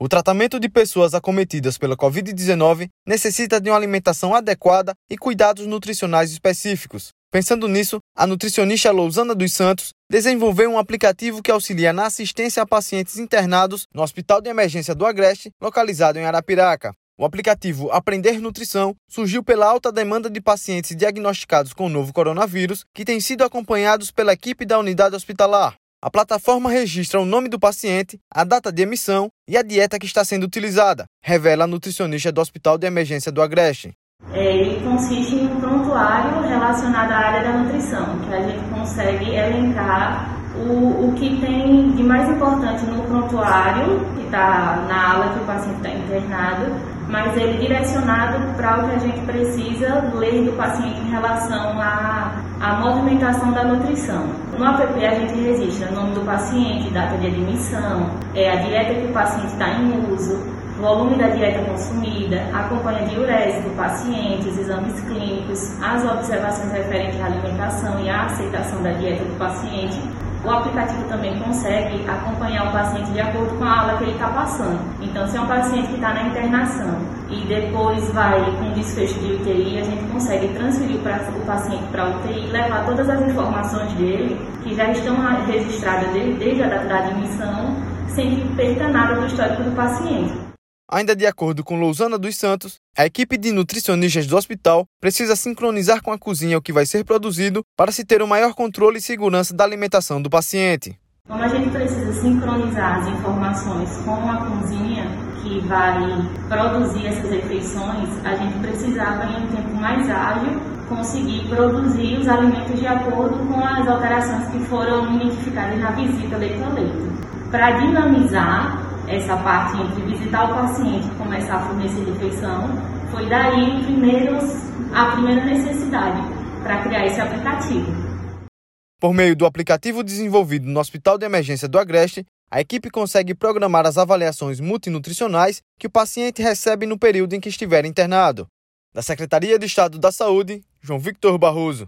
O tratamento de pessoas acometidas pela Covid-19 necessita de uma alimentação adequada e cuidados nutricionais específicos. Pensando nisso, a nutricionista Lousana dos Santos desenvolveu um aplicativo que auxilia na assistência a pacientes internados no Hospital de Emergência do Agreste, localizado em Arapiraca. O aplicativo Aprender Nutrição surgiu pela alta demanda de pacientes diagnosticados com o novo coronavírus, que têm sido acompanhados pela equipe da unidade hospitalar. A plataforma registra o nome do paciente, a data de emissão e a dieta que está sendo utilizada, revela a nutricionista do Hospital de Emergência do Agreste. É, ele consiste em um prontuário relacionado à área da nutrição, que a gente consegue elencar o, o que tem de mais importante no prontuário, que está na ala que o paciente está internado, mas ele direcionado para o que a gente precisa ler do paciente em relação à, à movimentação da nutrição. No app a gente registra o nome do paciente, data de admissão, é, a dieta que o paciente está em uso, volume da dieta consumida, a companhia urese do paciente, os exames clínicos, as observações referentes à alimentação e à aceitação da dieta do paciente, o aplicativo também consegue acompanhar o paciente de acordo com a aula que ele está passando. Então, se é um paciente que está na internação e depois vai com desfecho de UTI, a gente consegue transferir o paciente para a UTI e levar todas as informações dele, que já estão registradas desde a data da admissão, sem que perca nada do histórico do paciente. Ainda de acordo com Lousana dos Santos, a equipe de nutricionistas do hospital precisa sincronizar com a cozinha o que vai ser produzido para se ter o um maior controle e segurança da alimentação do paciente. Como a gente precisa sincronizar as informações com a cozinha que vai produzir essas refeições, a gente precisava, em um tempo mais ágil, conseguir produzir os alimentos de acordo com as alterações que foram identificadas na visita leito a leito. Para dinamizar essa parte entre visitar o paciente e começar a fornecer refeição, foi daí primeiros, a primeira necessidade para criar esse aplicativo. Por meio do aplicativo desenvolvido no Hospital de Emergência do Agreste, a equipe consegue programar as avaliações multinutricionais que o paciente recebe no período em que estiver internado. Da Secretaria de Estado da Saúde, João Victor Barroso.